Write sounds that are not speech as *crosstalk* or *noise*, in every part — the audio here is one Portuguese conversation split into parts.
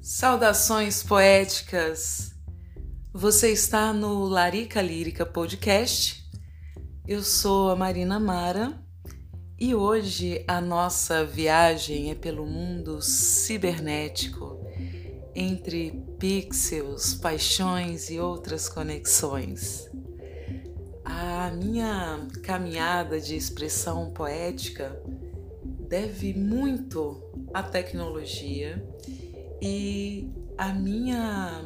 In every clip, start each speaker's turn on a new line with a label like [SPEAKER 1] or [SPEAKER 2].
[SPEAKER 1] Saudações poéticas! Você está no Larica Lírica Podcast. Eu sou a Marina Mara e hoje a nossa viagem é pelo mundo cibernético, entre pixels, paixões e outras conexões. A minha caminhada de expressão poética deve muito à tecnologia e a minha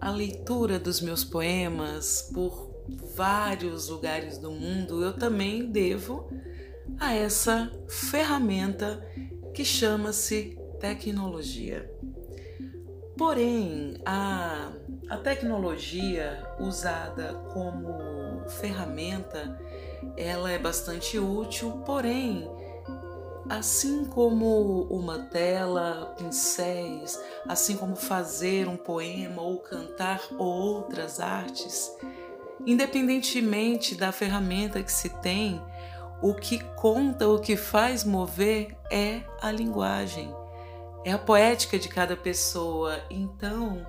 [SPEAKER 1] a leitura dos meus poemas por vários lugares do mundo eu também devo a essa ferramenta que chama-se tecnologia. Porém, a, a tecnologia usada como ferramenta ela é bastante útil, porém Assim como uma tela, pincéis, assim como fazer um poema ou cantar outras artes, independentemente da ferramenta que se tem, o que conta, o que faz mover é a linguagem, é a poética de cada pessoa. Então,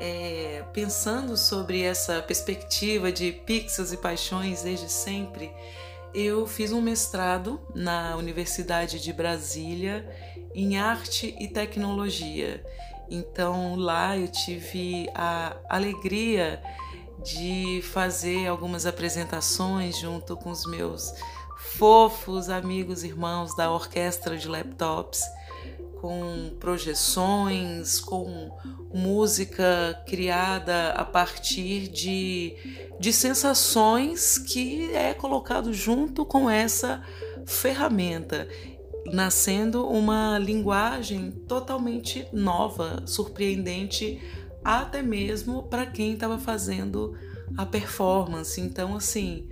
[SPEAKER 1] é, pensando sobre essa perspectiva de pixels e paixões desde sempre, eu fiz um mestrado na Universidade de Brasília em arte e tecnologia. Então lá eu tive a alegria de fazer algumas apresentações junto com os meus fofos amigos irmãos da orquestra de laptops com projeções, com música criada a partir de, de sensações que é colocado junto com essa ferramenta, nascendo uma linguagem totalmente nova, surpreendente até mesmo para quem estava fazendo a performance. Então, assim,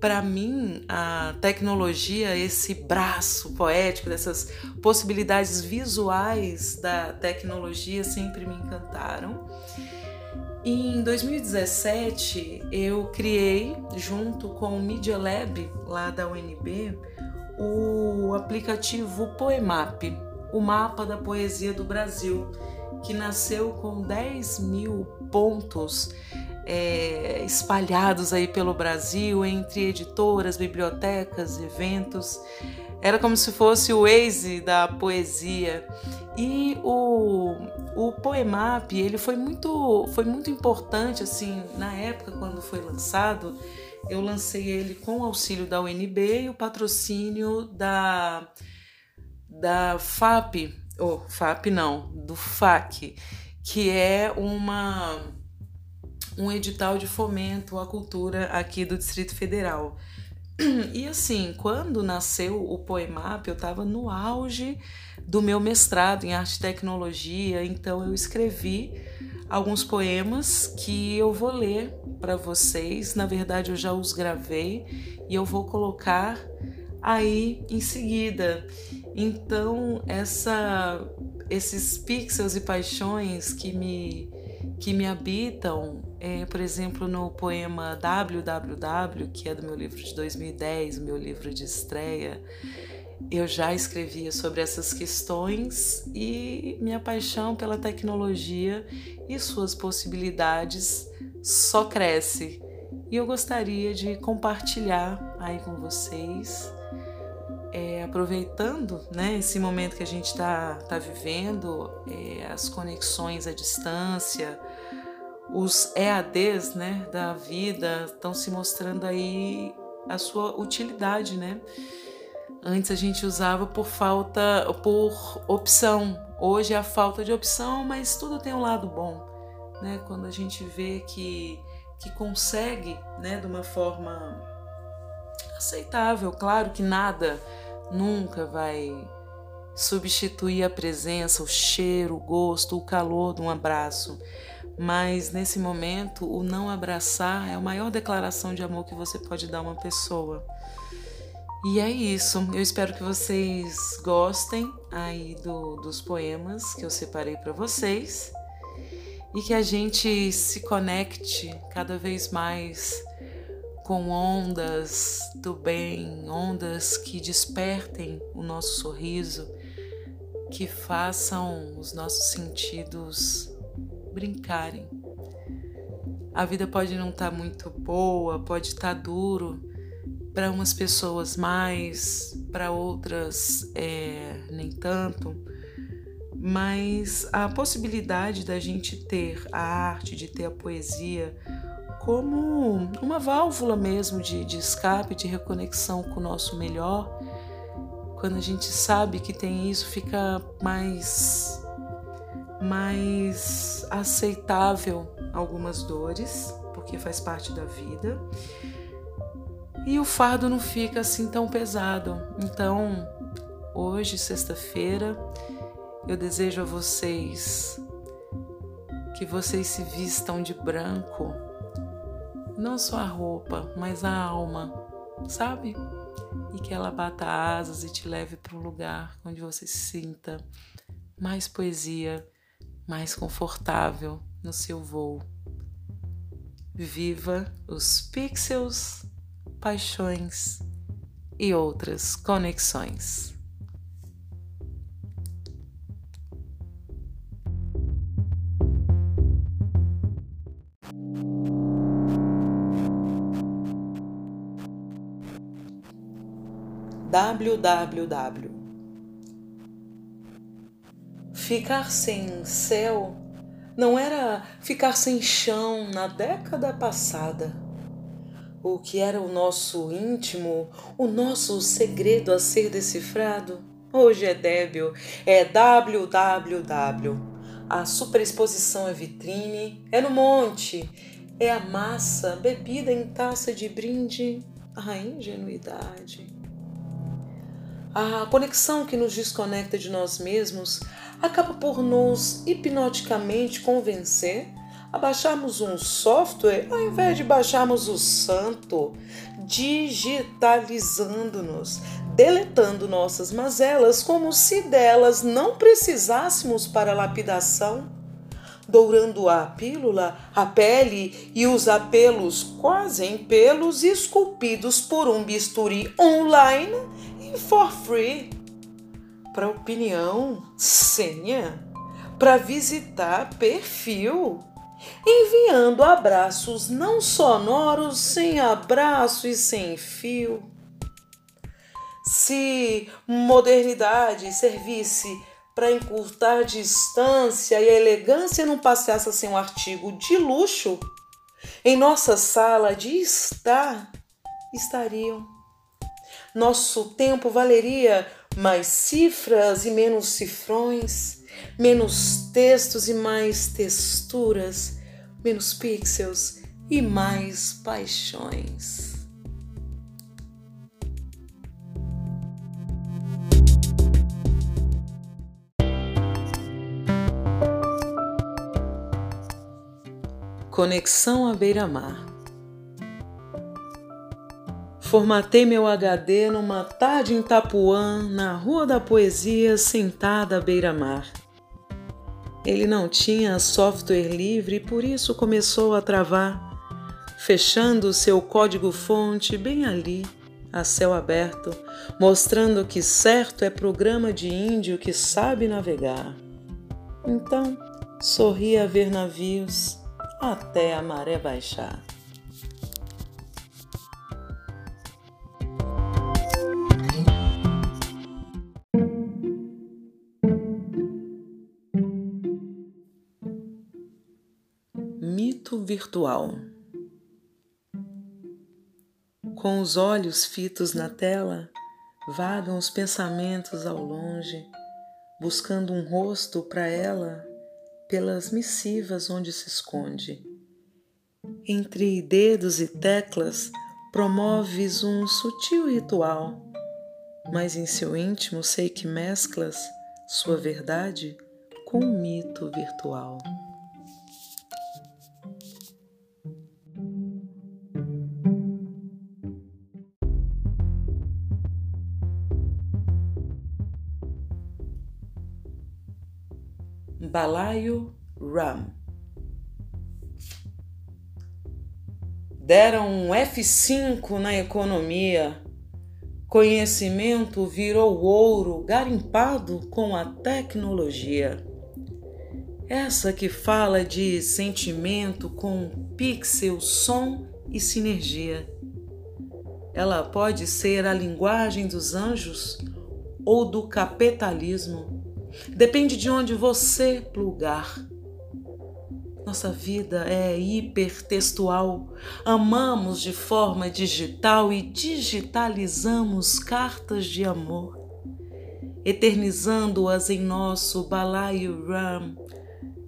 [SPEAKER 1] para mim, a tecnologia, esse braço poético, dessas possibilidades visuais da tecnologia sempre me encantaram. Em 2017, eu criei, junto com o Media Lab, lá da UNB, o aplicativo Poemap, o mapa da poesia do Brasil, que nasceu com 10 mil pontos é, espalhados aí pelo Brasil, entre editoras, bibliotecas, eventos. Era como se fosse o Waze da poesia. E o, o Poemap, ele foi muito, foi muito importante, assim, na época quando foi lançado, eu lancei ele com o auxílio da UNB e o patrocínio da, da FAP, ou oh, FAP não, do FAC, que é uma um edital de fomento à cultura aqui do Distrito Federal. *clears throat* E assim, quando nasceu o Poemap, eu estava no auge do meu mestrado em arte e tecnologia, então eu escrevi alguns poemas que eu vou ler para vocês. Na verdade, eu já os gravei e eu vou colocar aí em seguida. Então, essa, esses pixels e paixões que me que me habitam, é, por exemplo, no poema WWW, que é do meu livro de 2010, o meu livro de estreia, eu já escrevia sobre essas questões e minha paixão pela tecnologia e suas possibilidades só cresce. E eu gostaria de compartilhar aí com vocês é, aproveitando né, esse momento que a gente está tá vivendo, é, as conexões à distância, os EADs né, da vida estão se mostrando aí a sua utilidade, né? Antes a gente usava por falta, por opção. Hoje é a falta de opção, mas tudo tem um lado bom, né? Quando a gente vê que que consegue, né, de uma forma aceitável. Claro que nada nunca vai substituir a presença, o cheiro, o gosto, o calor de um abraço. Mas nesse momento, o não abraçar é a maior declaração de amor que você pode dar a uma pessoa. E é isso. Eu espero que vocês gostem aí do, dos poemas que eu separei para vocês e que a gente se conecte cada vez mais com ondas do bem, ondas que despertem o nosso sorriso, que façam os nossos sentidos brincarem. A vida pode não estar tá muito boa, pode estar tá duro para umas pessoas mais, para outras é, nem tanto, mas a possibilidade da gente ter a arte, de ter a poesia como uma válvula mesmo de, de escape, de reconexão com o nosso melhor. Quando a gente sabe que tem isso, fica mais mais aceitável algumas dores, porque faz parte da vida. E o fardo não fica assim tão pesado. Então, hoje, sexta-feira, eu desejo a vocês que vocês se vistam de branco não só a roupa, mas a alma, sabe? E que ela bata asas e te leve para um lugar onde você se sinta mais poesia, mais confortável no seu voo. Viva os pixels, paixões e outras conexões. www. Ficar sem céu não era ficar sem chão na década passada. O que era o nosso íntimo, o nosso segredo a ser decifrado, hoje é débil, é www. A superexposição é vitrine, é no monte, é a massa bebida em taça de brinde, a ingenuidade. A conexão que nos desconecta de nós mesmos acaba por nos hipnoticamente convencer a baixarmos um software ao invés de baixarmos o santo, digitalizando-nos, deletando nossas mazelas como se delas não precisássemos para lapidação, dourando a pílula, a pele e os apelos quase em pelos esculpidos por um bisturi online for free. Para opinião, senha. Para visitar perfil. Enviando abraços não sonoros, sem abraço e sem fio. Se modernidade servisse para encurtar distância e a elegância não passasse a ser um artigo de luxo, em nossa sala de estar estariam nosso tempo valeria mais cifras e menos cifrões, menos textos e mais texturas, menos pixels e mais paixões. Conexão à beira-mar. Formatei meu HD numa tarde em Itapuã, na Rua da Poesia, sentada à beira-mar. Ele não tinha software livre e por isso começou a travar, fechando seu código-fonte bem ali, a céu aberto, mostrando que certo é programa de índio que sabe navegar. Então, sorri a ver navios até a maré baixar. Virtual. Com os olhos fitos na tela, vagam os pensamentos ao longe, buscando um rosto para ela pelas missivas onde se esconde. Entre dedos e teclas, promoves um sutil ritual, mas em seu íntimo sei que mesclas sua verdade com um mito virtual. Balaio Ram. Deram um F5 na economia, Conhecimento virou ouro garimpado com a tecnologia. Essa que fala de sentimento com pixel, som e sinergia. Ela pode ser a linguagem dos anjos ou do capitalismo. Depende de onde você plugar. Nossa vida é hipertextual. Amamos de forma digital e digitalizamos cartas de amor, eternizando-as em nosso balaio RAM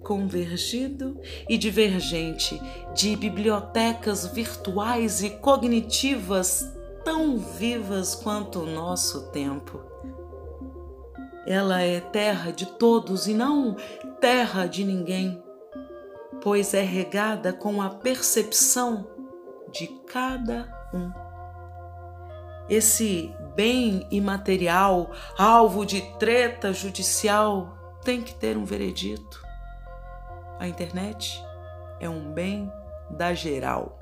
[SPEAKER 1] convergido e divergente de bibliotecas virtuais e cognitivas tão vivas quanto o nosso tempo. Ela é terra de todos e não terra de ninguém pois é regada com a percepção de cada um. Esse bem imaterial, alvo de treta judicial, tem que ter um veredito. A internet é um bem da geral.